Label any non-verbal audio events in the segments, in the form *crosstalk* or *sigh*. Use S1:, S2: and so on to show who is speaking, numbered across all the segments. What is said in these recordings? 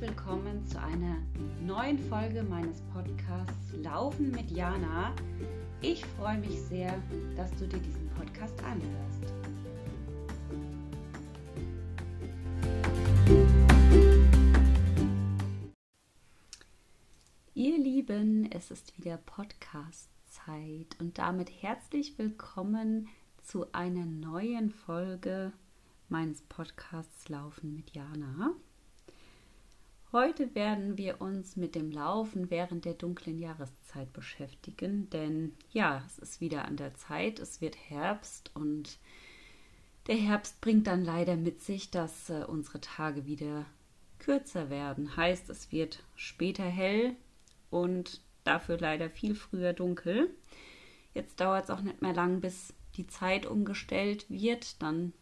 S1: willkommen zu einer neuen Folge meines Podcasts Laufen mit Jana. Ich freue mich sehr, dass du dir diesen Podcast anhörst. Ihr Lieben, es ist wieder Podcast-Zeit und damit herzlich willkommen zu einer neuen Folge meines Podcasts Laufen mit Jana. Heute werden wir uns mit dem Laufen während der dunklen Jahreszeit beschäftigen, denn ja, es ist wieder an der Zeit, es wird Herbst und der Herbst bringt dann leider mit sich, dass äh, unsere Tage wieder kürzer werden. Heißt, es wird später hell und dafür leider viel früher dunkel. Jetzt dauert es auch nicht mehr lang, bis die Zeit umgestellt wird. Dann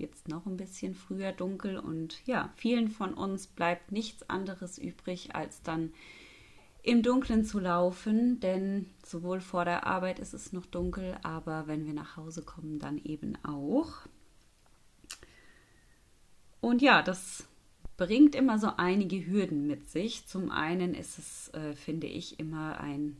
S1: es noch ein bisschen früher dunkel und ja, vielen von uns bleibt nichts anderes übrig, als dann im Dunkeln zu laufen, denn sowohl vor der Arbeit ist es noch dunkel, aber wenn wir nach Hause kommen, dann eben auch. Und ja, das bringt immer so einige Hürden mit sich. Zum einen ist es, äh, finde ich, immer ein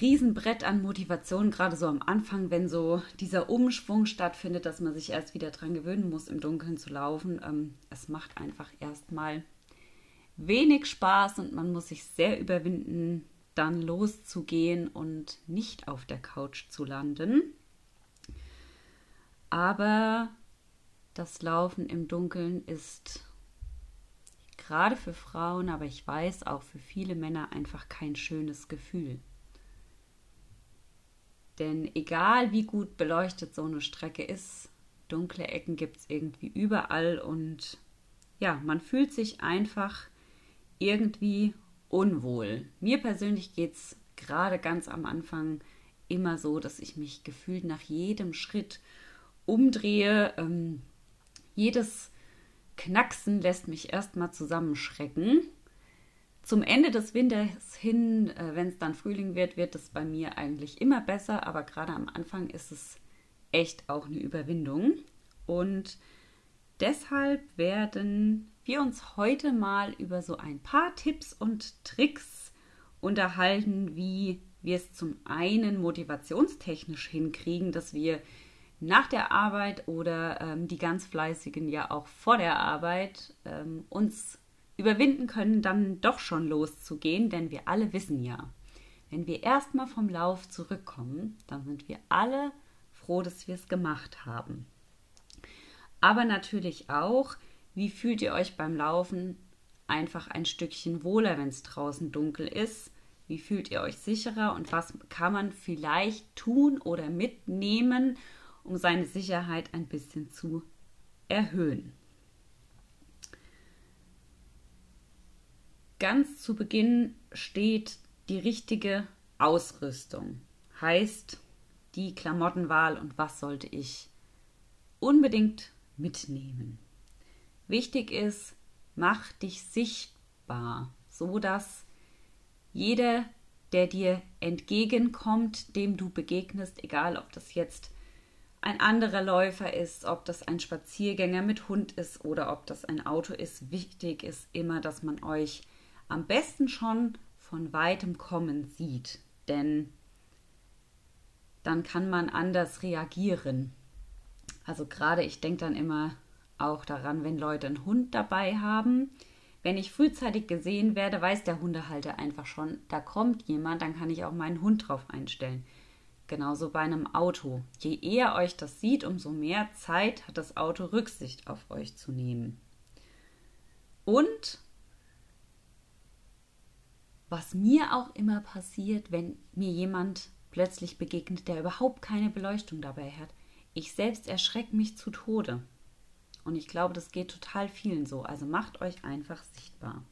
S1: Riesenbrett an Motivation, gerade so am Anfang, wenn so dieser Umschwung stattfindet, dass man sich erst wieder dran gewöhnen muss, im Dunkeln zu laufen. Ähm, es macht einfach erstmal wenig Spaß und man muss sich sehr überwinden, dann loszugehen und nicht auf der Couch zu landen. Aber das Laufen im Dunkeln ist gerade für Frauen, aber ich weiß auch für viele Männer einfach kein schönes Gefühl. Denn egal wie gut beleuchtet so eine Strecke ist, dunkle Ecken gibt es irgendwie überall und ja, man fühlt sich einfach irgendwie unwohl. Mir persönlich geht es gerade ganz am Anfang immer so, dass ich mich gefühlt nach jedem Schritt umdrehe. Ähm, jedes Knacksen lässt mich erstmal zusammenschrecken zum Ende des Winters hin, äh, wenn es dann Frühling wird, wird es bei mir eigentlich immer besser, aber gerade am Anfang ist es echt auch eine Überwindung. Und deshalb werden wir uns heute mal über so ein paar Tipps und Tricks unterhalten, wie wir es zum einen motivationstechnisch hinkriegen, dass wir nach der Arbeit oder ähm, die ganz fleißigen ja auch vor der Arbeit ähm, uns überwinden können, dann doch schon loszugehen, denn wir alle wissen ja, wenn wir erstmal vom Lauf zurückkommen, dann sind wir alle froh, dass wir es gemacht haben. Aber natürlich auch, wie fühlt ihr euch beim Laufen einfach ein Stückchen wohler, wenn es draußen dunkel ist? Wie fühlt ihr euch sicherer und was kann man vielleicht tun oder mitnehmen, um seine Sicherheit ein bisschen zu erhöhen? Ganz zu Beginn steht die richtige Ausrüstung. Heißt die Klamottenwahl und was sollte ich unbedingt mitnehmen. Wichtig ist, mach dich sichtbar, so dass jeder, der dir entgegenkommt, dem du begegnest, egal ob das jetzt ein anderer Läufer ist, ob das ein Spaziergänger mit Hund ist oder ob das ein Auto ist, wichtig ist immer, dass man euch am besten schon von weitem kommen sieht, denn dann kann man anders reagieren. Also gerade ich denke dann immer auch daran, wenn Leute einen Hund dabei haben. Wenn ich frühzeitig gesehen werde, weiß der Hundehalter einfach schon, da kommt jemand, dann kann ich auch meinen Hund drauf einstellen. Genauso bei einem Auto. Je eher euch das sieht, umso mehr Zeit hat das Auto Rücksicht auf euch zu nehmen. Und was mir auch immer passiert, wenn mir jemand plötzlich begegnet, der überhaupt keine Beleuchtung dabei hat. Ich selbst erschrecke mich zu Tode. Und ich glaube, das geht total vielen so. Also macht euch einfach sichtbar.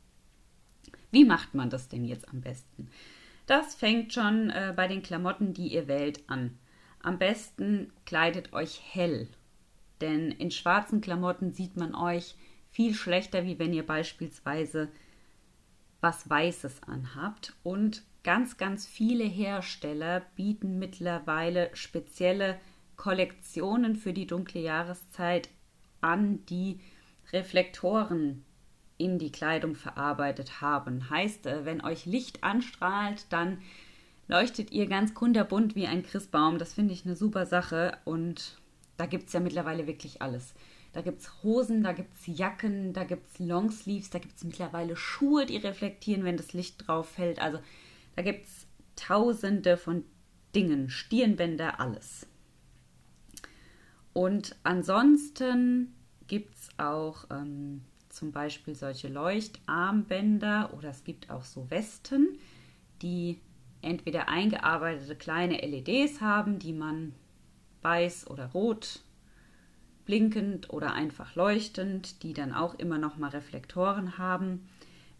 S1: Wie macht man das denn jetzt am besten? Das fängt schon äh, bei den Klamotten, die ihr wählt, an. Am besten kleidet euch hell. Denn in schwarzen Klamotten sieht man euch viel schlechter, wie wenn ihr beispielsweise was Weißes anhabt. Und ganz, ganz viele Hersteller bieten mittlerweile spezielle Kollektionen für die dunkle Jahreszeit an, die Reflektoren in die Kleidung verarbeitet haben. Heißt, äh, wenn euch Licht anstrahlt, dann leuchtet ihr ganz kunterbunt wie ein Christbaum. Das finde ich eine super Sache und da gibt es ja mittlerweile wirklich alles. Da gibt es Hosen, da gibt es Jacken, da gibt es Longsleeves, da gibt es mittlerweile Schuhe, die reflektieren, wenn das Licht drauf fällt. Also da gibt es tausende von Dingen, Stirnbänder, alles. Und ansonsten gibt es auch ähm, zum Beispiel solche Leuchtarmbänder oder es gibt auch so Westen, die entweder eingearbeitete kleine LEDs haben, die man weiß oder rot blinkend oder einfach leuchtend, die dann auch immer noch mal Reflektoren haben,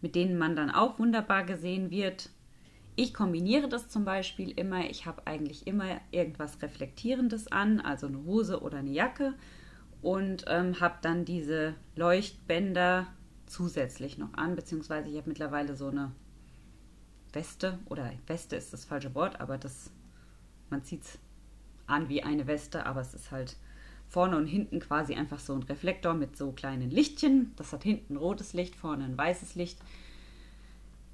S1: mit denen man dann auch wunderbar gesehen wird. Ich kombiniere das zum Beispiel immer. Ich habe eigentlich immer irgendwas Reflektierendes an, also eine Hose oder eine Jacke und ähm, habe dann diese Leuchtbänder zusätzlich noch an, beziehungsweise ich habe mittlerweile so eine Weste oder Weste ist das falsche Wort, aber das man zieht es an wie eine Weste, aber es ist halt vorne und hinten quasi einfach so ein Reflektor mit so kleinen Lichtchen. Das hat hinten rotes Licht, vorne ein weißes Licht.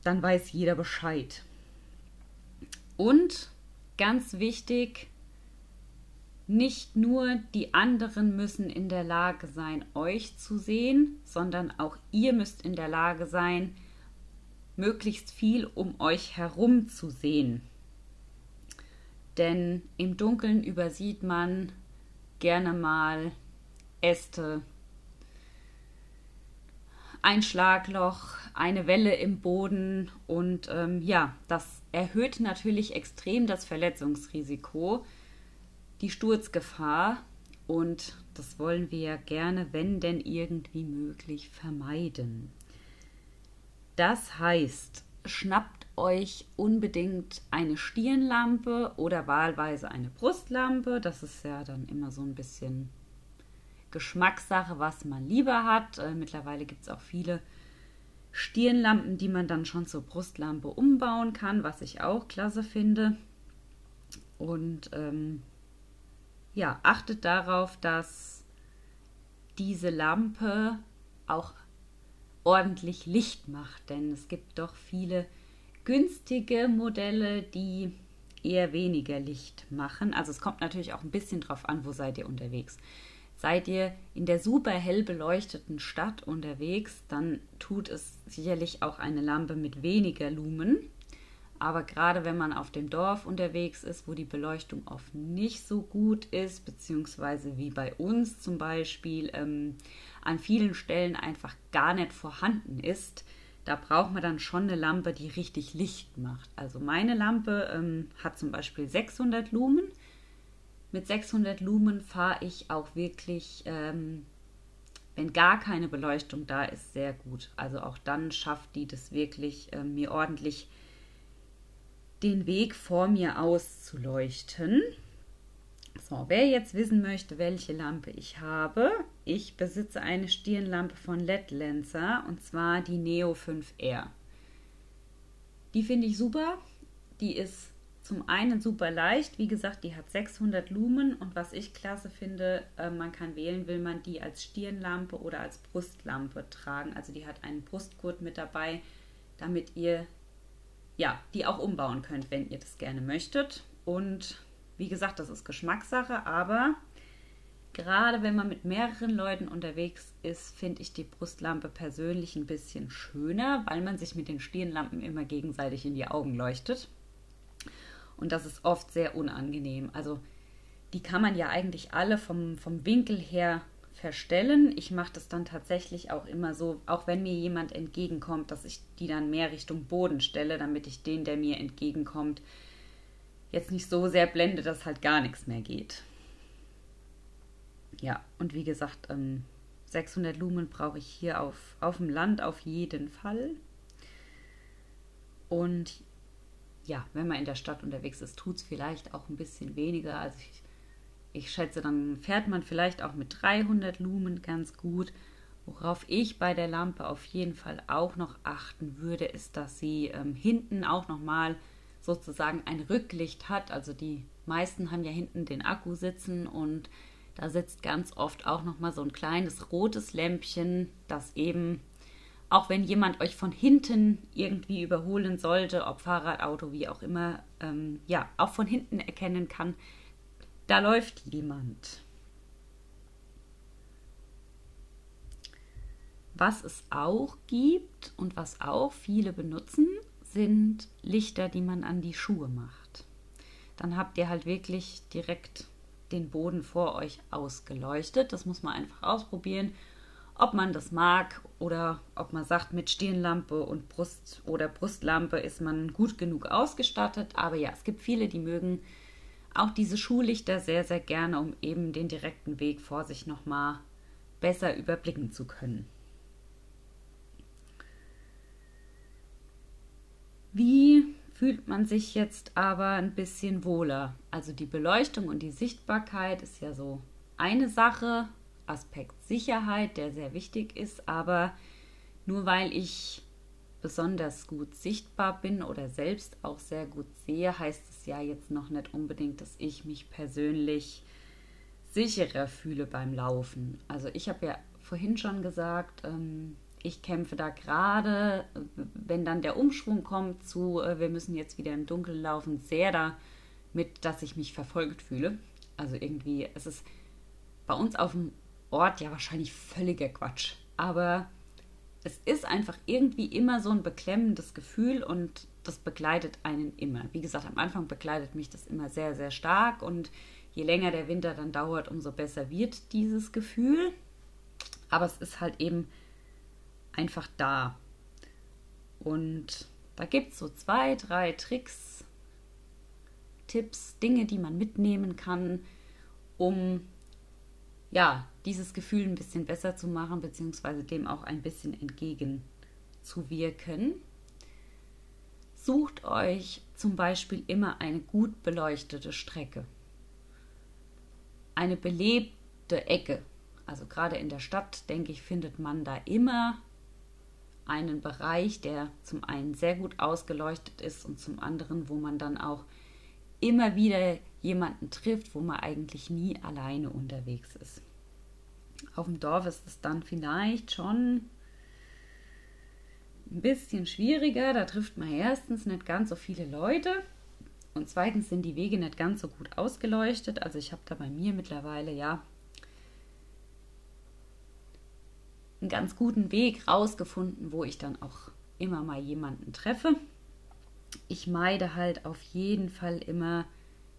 S1: Dann weiß jeder Bescheid. Und ganz wichtig, nicht nur die anderen müssen in der Lage sein, euch zu sehen, sondern auch ihr müsst in der Lage sein, möglichst viel um euch herum zu sehen. Denn im Dunkeln übersieht man gerne mal Äste, ein Schlagloch, eine Welle im Boden und ähm, ja, das erhöht natürlich extrem das Verletzungsrisiko die Sturzgefahr und das wollen wir gerne, wenn denn irgendwie möglich, vermeiden. Das heißt, schnappt euch unbedingt eine Stirnlampe oder wahlweise eine Brustlampe. Das ist ja dann immer so ein bisschen Geschmackssache, was man lieber hat. Äh, mittlerweile gibt es auch viele Stirnlampen, die man dann schon zur Brustlampe umbauen kann, was ich auch klasse finde. Und ähm, ja, achtet darauf, dass diese Lampe auch ordentlich Licht macht, denn es gibt doch viele günstige Modelle, die eher weniger Licht machen. Also es kommt natürlich auch ein bisschen drauf an, wo seid ihr unterwegs. Seid ihr in der super hell beleuchteten Stadt unterwegs, dann tut es sicherlich auch eine Lampe mit weniger Lumen. Aber gerade wenn man auf dem Dorf unterwegs ist, wo die Beleuchtung oft nicht so gut ist, beziehungsweise wie bei uns zum Beispiel ähm, an vielen Stellen einfach gar nicht vorhanden ist, da braucht man dann schon eine Lampe, die richtig Licht macht. Also meine Lampe ähm, hat zum Beispiel 600 Lumen. Mit 600 Lumen fahre ich auch wirklich, ähm, wenn gar keine Beleuchtung da ist, sehr gut. Also auch dann schafft die das wirklich, äh, mir ordentlich den Weg vor mir auszuleuchten. So, wer jetzt wissen möchte, welche Lampe ich habe, ich besitze eine Stirnlampe von LED Lenser und zwar die Neo 5R. Die finde ich super. Die ist zum einen super leicht, wie gesagt, die hat 600 Lumen und was ich klasse finde, äh, man kann wählen, will man die als Stirnlampe oder als Brustlampe tragen. Also die hat einen Brustgurt mit dabei, damit ihr ja, die auch umbauen könnt, wenn ihr das gerne möchtet. Und wie gesagt, das ist Geschmackssache, aber gerade wenn man mit mehreren Leuten unterwegs ist, finde ich die Brustlampe persönlich ein bisschen schöner, weil man sich mit den Stirnlampen immer gegenseitig in die Augen leuchtet. Und das ist oft sehr unangenehm. Also die kann man ja eigentlich alle vom, vom Winkel her verstellen. Ich mache das dann tatsächlich auch immer so, auch wenn mir jemand entgegenkommt, dass ich die dann mehr Richtung Boden stelle, damit ich den, der mir entgegenkommt, jetzt nicht so sehr blende, dass halt gar nichts mehr geht. Ja, und wie gesagt, ähm, 600 Lumen brauche ich hier auf, auf dem Land auf jeden Fall. Und ja, wenn man in der Stadt unterwegs ist, tut es vielleicht auch ein bisschen weniger. Also ich ich schätze, dann fährt man vielleicht auch mit 300 Lumen ganz gut. Worauf ich bei der Lampe auf jeden Fall auch noch achten würde, ist, dass sie ähm, hinten auch nochmal sozusagen ein Rücklicht hat. Also die meisten haben ja hinten den Akku sitzen und da sitzt ganz oft auch nochmal so ein kleines rotes Lämpchen, das eben Auch wenn jemand euch von hinten irgendwie überholen sollte, ob Fahrrad, Auto, wie auch immer, ähm, ja, auch von hinten erkennen kann, da läuft jemand. Was es auch gibt und was auch viele benutzen, sind Lichter, die man an die Schuhe macht. Dann habt ihr halt wirklich direkt den Boden vor euch ausgeleuchtet. Das muss man einfach ausprobieren, ob man das mag oder ob man sagt, mit Stirnlampe und Brust oder Brustlampe ist man gut genug ausgestattet. Aber ja, es gibt viele, die mögen auch diese Schuhlichter sehr, sehr gerne, um eben den direkten Weg vor sich nochmal besser überblicken zu können. Wie fühlt man sich jetzt aber ein bisschen wohler? Also die Beleuchtung und die Sichtbarkeit ist ja so eine Sache, Aspekt Sicherheit, der sehr wichtig ist, aber nur weil ich besonders gut sichtbar bin oder selbst auch sehr gut sehe, heißt es ja jetzt noch nicht unbedingt, dass ich mich persönlich sicherer fühle beim Laufen. Also ich habe ja vorhin schon gesagt, ähm, ich kämpfe da gerade, wenn dann der Umschwung kommt zu, äh, wir müssen jetzt wieder im Dunkeln laufen, sehr damit, dass ich mich verfolgt fühle. Also irgendwie, es ist bei uns auf dem Ort ja wahrscheinlich völliger Quatsch. Aber es ist einfach irgendwie immer so ein beklemmendes Gefühl und das begleitet einen immer. Wie gesagt, am Anfang begleitet mich das immer sehr, sehr stark und je länger der Winter dann dauert, umso besser wird dieses Gefühl. Aber es ist halt eben einfach da. Und da gibt es so zwei, drei Tricks, Tipps, Dinge, die man mitnehmen kann, um ja, dieses Gefühl ein bisschen besser zu machen, beziehungsweise dem auch ein bisschen entgegenzuwirken. Sucht euch zum Beispiel immer eine gut beleuchtete Strecke, eine belebte Ecke. Also gerade in der Stadt, denke ich, findet man da immer einen Bereich, der zum einen sehr gut ausgeleuchtet ist und zum anderen, wo man dann auch immer wieder jemanden trifft, wo man eigentlich nie alleine unterwegs ist. Auf dem Dorf ist es dann vielleicht schon ein bisschen schwieriger. Da trifft man erstens nicht ganz so viele Leute und zweitens sind die Wege nicht ganz so gut ausgeleuchtet. Also ich habe da bei mir mittlerweile ja einen ganz guten Weg rausgefunden, wo ich dann auch immer mal jemanden treffe. Ich meide halt auf jeden Fall immer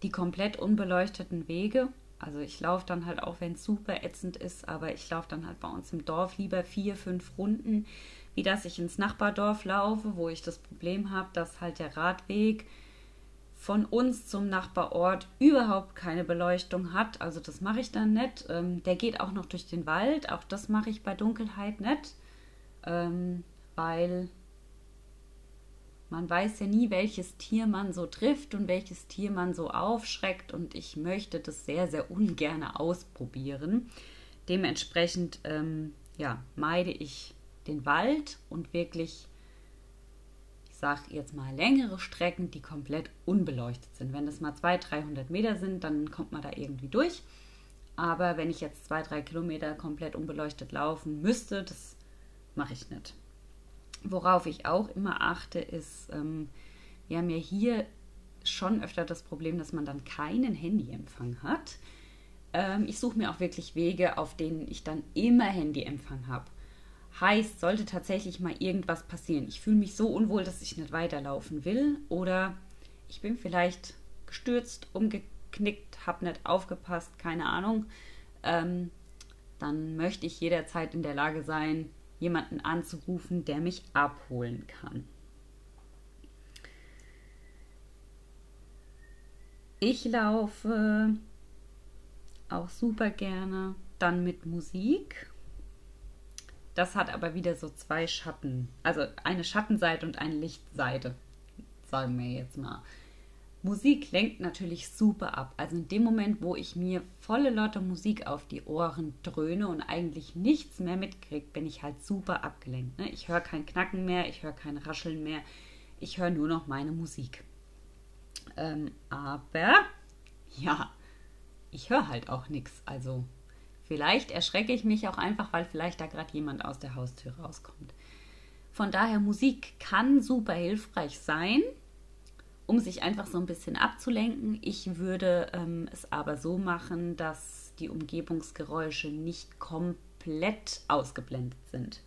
S1: die komplett unbeleuchteten Wege. Also ich laufe dann halt auch, wenn es super ätzend ist, aber ich laufe dann halt bei uns im Dorf lieber vier, fünf Runden, wie dass ich ins Nachbardorf laufe, wo ich das Problem habe, dass halt der Radweg von uns zum Nachbarort überhaupt keine Beleuchtung hat. Also das mache ich dann nicht. Ähm, der geht auch noch durch den Wald. Auch das mache ich bei Dunkelheit nicht, ähm, weil man weiß ja nie, welches Tier man so trifft und welches Tier man so aufschreckt. Und ich möchte das sehr, sehr ungern ausprobieren. Dementsprechend ähm, ja, meide ich den Wald und wirklich sage jetzt mal, längere Strecken, die komplett unbeleuchtet sind. Wenn das mal 200, 300 Meter sind, dann kommt man da irgendwie durch. Aber wenn ich jetzt zwei, drei Kilometer komplett unbeleuchtet laufen müsste, das mache ich nicht. Worauf ich auch immer achte, ist, ähm, wir haben ja hier schon öfter das Problem, dass man dann keinen Handyempfang hat. Ähm, ich suche mir auch wirklich Wege, auf denen ich dann immer Handyempfang habe. Heißt, sollte tatsächlich mal irgendwas passieren, ich fühle mich so unwohl, dass ich nicht weiterlaufen will oder ich bin vielleicht gestürzt, umgeknickt, habe nicht aufgepasst, keine Ahnung, ähm, dann möchte ich jederzeit in der Lage sein, jemanden anzurufen, der mich abholen kann. Ich laufe auch super gerne dann mit Musik. Das hat aber wieder so zwei Schatten. Also eine Schattenseite und eine Lichtseite, sagen wir jetzt mal. Musik lenkt natürlich super ab. Also in dem Moment, wo ich mir volle Lotte Musik auf die Ohren dröhne und eigentlich nichts mehr mitkriege, bin ich halt super abgelenkt. Ne? Ich höre kein Knacken mehr, ich höre kein Rascheln mehr, ich höre nur noch meine Musik. Ähm, aber ja, ich höre halt auch nichts. Also Vielleicht erschrecke ich mich auch einfach, weil vielleicht da gerade jemand aus der Haustür rauskommt. Von daher, Musik kann super hilfreich sein, um sich einfach so ein bisschen abzulenken. Ich würde ähm, es aber so machen, dass die Umgebungsgeräusche nicht komplett ausgeblendet sind.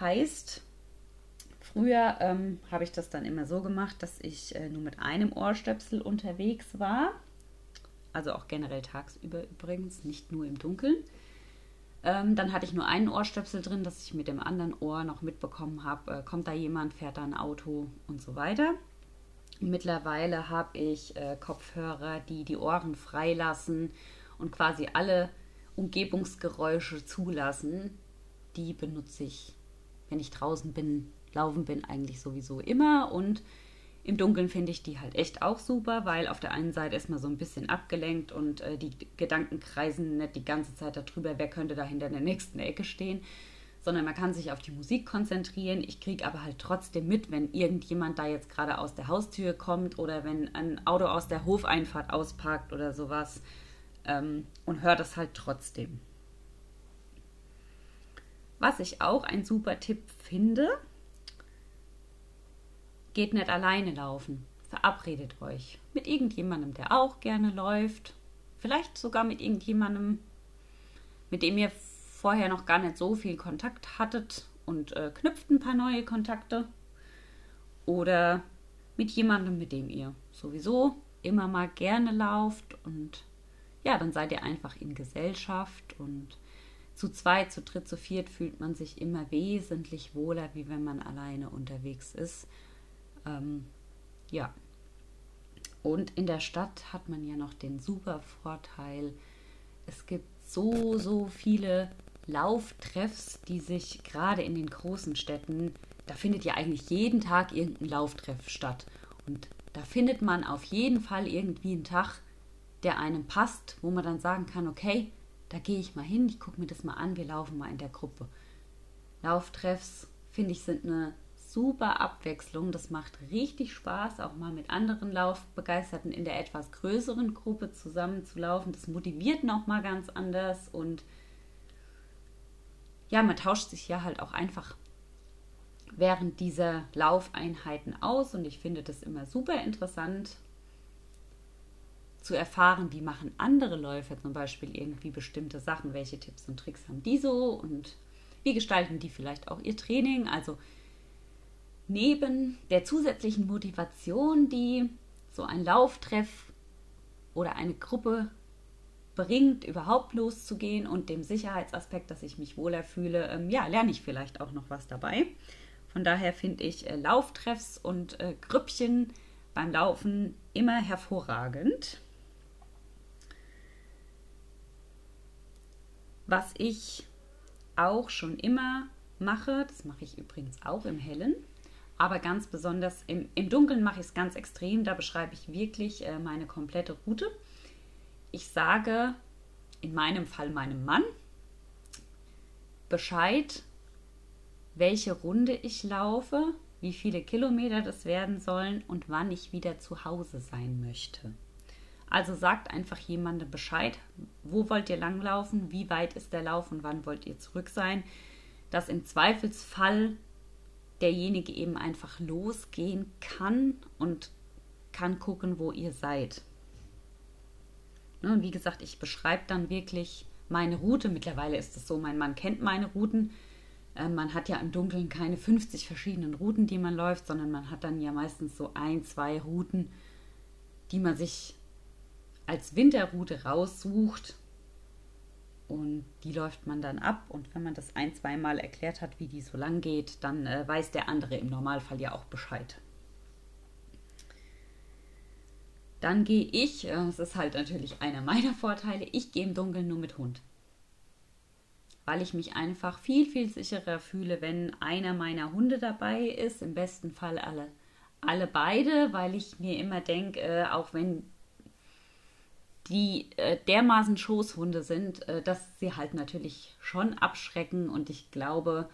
S1: Heißt, früher ähm, habe ich das dann immer so gemacht, dass ich äh, nur mit einem Ohrstöpsel unterwegs war. Also auch generell tagsüber übrigens, nicht nur im Dunkeln. Ähm, dann hatte ich nur einen Ohrstöpsel drin, dass ich mit dem anderen Ohr noch mitbekommen habe, äh, kommt da jemand, fährt da ein Auto und so weiter. Mittlerweile habe ich äh, Kopfhörer, die die Ohren freilassen und quasi alle Umgebungsgeräusche zulassen. Die benutze ich, wenn ich draußen bin, laufen bin, eigentlich sowieso immer. Und im Dunkeln finde ich die halt echt auch super, weil auf der einen Seite ist man so ein bisschen abgelenkt und äh, die Gedanken kreisen nicht die ganze Zeit darüber, wer könnte da hinter der nächsten Ecke stehen, sondern man kann sich auf die Musik konzentrieren. Ich kriege aber halt trotzdem mit, wenn irgendjemand da jetzt gerade aus der Haustür kommt oder wenn ein Auto aus der Hofeinfahrt ausparkt oder sowas ähm, und höre das halt trotzdem. Was ich auch ein super Tipp finde, Geht nicht alleine laufen. Verabredet euch mit irgendjemandem, der auch gerne läuft. Vielleicht sogar mit irgendjemandem, mit dem ihr vorher noch gar nicht so viel Kontakt hattet und äh, knüpft ein paar neue Kontakte. Oder mit jemandem, mit dem ihr sowieso immer mal gerne lauft und ja, dann seid ihr einfach in Gesellschaft und zu zweit, zu dritt, zu viert fühlt man sich immer wesentlich wohler, wie wenn man alleine unterwegs ist. Ähm, ja. Und in der Stadt hat man ja noch den super Vorteil, es gibt so, so viele Lauftreffs, die sich gerade in den großen Städten, da findet ja eigentlich jeden Tag irgendein Lauftreff statt. Und da findet man auf jeden Fall irgendwie einen Tag, der einem passt, wo man dann sagen kann, okay, da gehe ich mal hin, ich gucke mir das mal an, wir laufen mal in der Gruppe. Lauftreffs, finde ich, sind eine super Abwechslung. Das macht richtig Spaß, auch mal mit anderen Laufbegeisterten in der etwas größeren Gruppe zusammenzulaufen. Das motiviert nochmal ganz anders und ja, man tauscht sich ja halt auch einfach während dieser Laufeinheiten aus und ich finde das immer super interessant zu erfahren, wie machen andere Läufer zum Beispiel irgendwie bestimmte Sachen, welche Tipps und Tricks haben die so und wie gestalten die vielleicht auch ihr Training. Also neben der zusätzlichen Motivation, die so ein Lauftreff oder eine Gruppe bringt, überhaupt loszugehen und dem Sicherheitsaspekt, dass ich mich wohler fühle, ähm, ja, lerne ich vielleicht auch noch was dabei. Von daher finde ich äh, Lauftreffs und äh, Grüppchen beim Laufen immer hervorragend. Was ich auch schon immer mache, das mache ich übrigens auch im Hellen, aber ganz besonders im, im Dunkeln mache ich es ganz extrem. Da beschreibe ich wirklich äh, meine komplette Route. Ich sage in meinem Fall meinem Mann Bescheid, welche Runde ich laufe, wie viele Kilometer das werden sollen und wann ich wieder zu Hause sein möchte. Also sagt einfach jemandem Bescheid, wo wollt ihr langlaufen, wie weit ist der Lauf und wann wollt ihr zurück sein, dass im Zweifelsfall derjenige eben einfach losgehen kann und kann gucken, wo ihr seid. Ne, und wie gesagt, ich beschreibe dann wirklich meine Route. Mittlerweile ist es so, mein Mann kennt meine Routen. Ähm, man hat ja im Dunkeln keine 50 verschiedenen Routen, die man läuft, sondern man hat dann ja meistens so ein, zwei Routen, die man sich als Winterroute raussucht und die läuft man dann ab. Und wenn man das ein, zweimal erklärt hat, wie die so lang geht, dann äh, weiß der andere im Normalfall ja auch Bescheid. Dann gehe ich, äh, das ist halt natürlich einer meiner Vorteile, ich gehe im Dunkeln nur mit Hund. Weil ich mich einfach viel, viel sicherer fühle, wenn einer meiner Hunde dabei ist. Im besten Fall alle, alle beide, weil ich mir immer denke, äh, auch wenn die äh, dermaßen Schoßhunde sind, äh, dass sie halt natürlich schon abschrecken und ich glaube,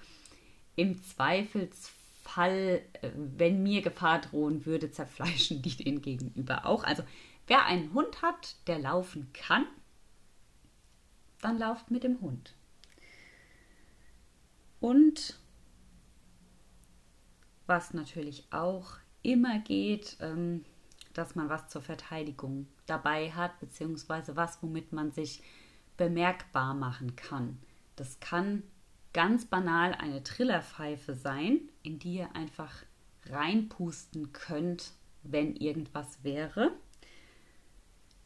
S1: im Zweifelsfall, äh, wenn mir Gefahr drohen würde, zerfleischen die den gegenüber auch. Also wer einen Hund hat, der laufen kann, dann lauft mit dem Hund. Und was natürlich auch immer geht, ähm, dass man was zur Verteidigung dabei hat, beziehungsweise was, womit man sich bemerkbar machen kann. Das kann ganz banal eine Trillerpfeife sein, in die ihr einfach reinpusten könnt, wenn irgendwas wäre.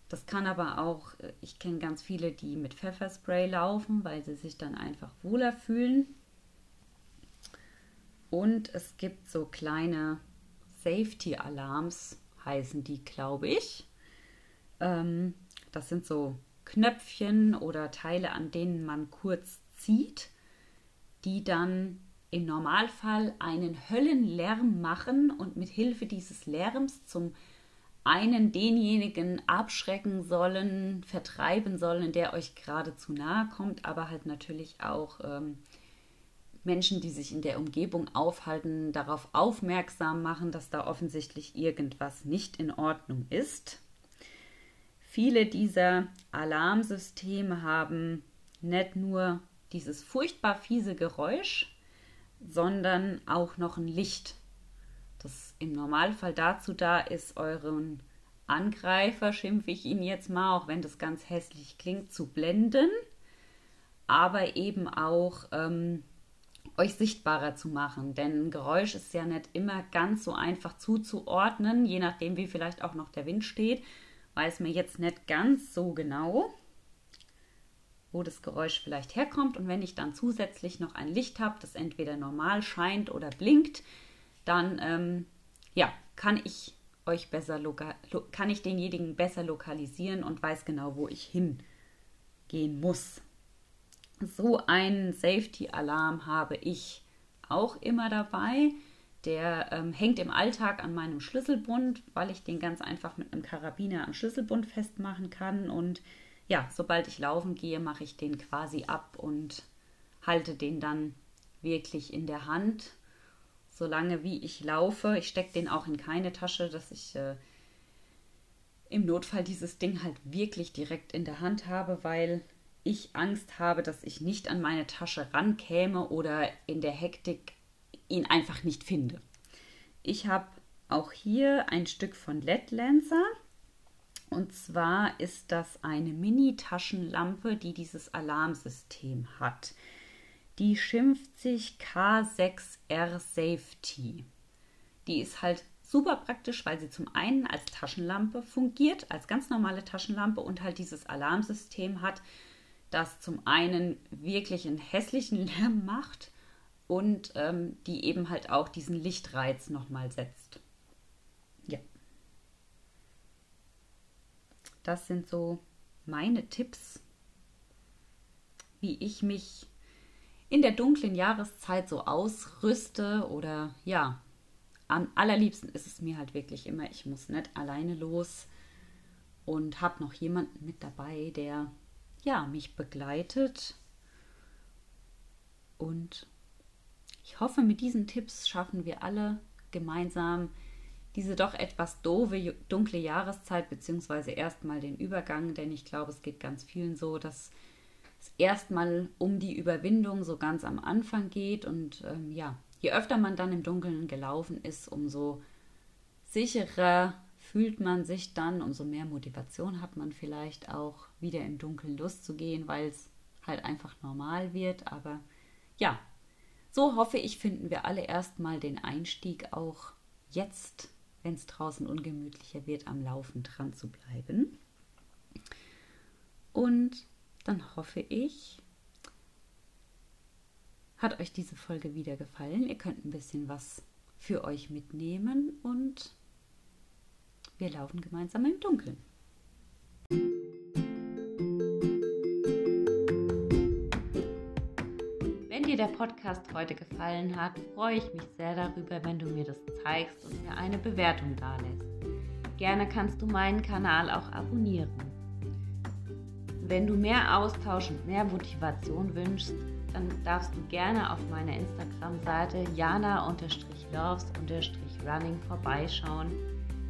S1: Das kann aber auch, äh, ich kenne ganz viele, die mit Pfefferspray laufen, weil sie sich dann einfach wohler fühlen. Und es gibt so kleine Safety-Alarms, heißen die, glaube ich. Ähm, das sind so Knöpfchen oder Teile, an denen man kurz zieht, die dann im Normalfall einen Höllenlärm machen und mit Hilfe dieses Lärms zum einen denjenigen abschrecken sollen, vertreiben sollen, der euch gerade zu nahe kommt, aber halt natürlich auch ähm, Menschen, die sich in der Umgebung aufhalten, darauf aufmerksam machen, dass da offensichtlich irgendwas nicht in Ordnung ist. Viele dieser Alarmsysteme haben nicht nur dieses furchtbar fiese Geräusch, sondern auch noch ein Licht, das im Normalfall dazu da ist, euren Angreifer, schimpfe ich ihn jetzt mal, auch wenn das ganz hässlich klingt, zu blenden, aber eben auch ähm, euch sichtbarer zu machen. Denn Geräusch ist ja nicht immer ganz so einfach zuzuordnen, je nachdem, wie vielleicht auch noch der Wind steht. Weiß mir jetzt nicht ganz so genau, wo das Geräusch vielleicht herkommt. Und wenn ich dann zusätzlich noch ein Licht habe, das entweder normal scheint oder blinkt, dann ähm, ja, kann ich euch besser kann ich denjenigen besser lokalisieren und weiß genau, wo ich hingehen muss. So einen Safety-Alarm habe ich auch immer dabei. Der ähm, hängt im Alltag an meinem Schlüsselbund, weil ich den ganz einfach mit einem Karabiner am Schlüsselbund festmachen kann. Und ja, sobald ich laufen gehe, mache ich den quasi ab und halte den dann wirklich in der Hand, solange wie ich laufe. Ich stecke den auch in keine Tasche, dass ich äh, im Notfall dieses Ding halt wirklich direkt in der Hand habe, weil ich Angst habe, dass ich nicht an meine Tasche rankäme oder in der Hektik ihn einfach nicht finde. Ich habe auch hier ein Stück von LED Lancer. Und zwar ist das eine Mini-Taschenlampe, die dieses Alarmsystem hat. Die schimpft sich K6R Safety. Die ist halt super praktisch, weil sie zum einen als Taschenlampe fungiert, als ganz normale Taschenlampe und halt dieses Alarmsystem hat, das zum einen wirklich einen hässlichen *laughs* Lärm macht und ähm, die eben halt auch diesen Lichtreiz nochmal setzt. Ja. Das sind so meine Tipps, wie ich mich in der dunklen Jahreszeit so ausrüste oder ja, am allerliebsten ist es mir halt wirklich immer, ich muss nicht alleine los und habe noch jemanden mit dabei, der ja, mich begleitet. Und ich hoffe, mit diesen Tipps schaffen wir alle gemeinsam diese doch etwas doofe, dunkle Jahreszeit, beziehungsweise erstmal den Übergang, denn ich glaube, es geht ganz vielen so, dass es erstmal um die Überwindung so ganz am Anfang geht. Und ähm, ja, je öfter man dann im Dunkeln gelaufen ist, umso sicherer fühlt man sich dann, umso mehr Motivation hat man vielleicht auch, wieder im Dunkeln loszugehen, weil es halt einfach normal wird. Aber ja, so hoffe ich, finden wir alle erstmal den Einstieg auch jetzt, wenn es draußen ungemütlicher wird, am Laufen dran zu bleiben. Und dann hoffe ich, hat euch diese Folge wieder gefallen. Ihr könnt ein bisschen was für euch mitnehmen und wir laufen gemeinsam im Dunkeln. Wenn dir der Podcast heute gefallen hat, freue ich mich sehr darüber, wenn du mir das zeigst und mir eine Bewertung dalässt. Gerne kannst du meinen Kanal auch abonnieren. Wenn du mehr Austausch und mehr Motivation wünschst, dann darfst du gerne auf meiner Instagram-Seite jana-loves-running vorbeischauen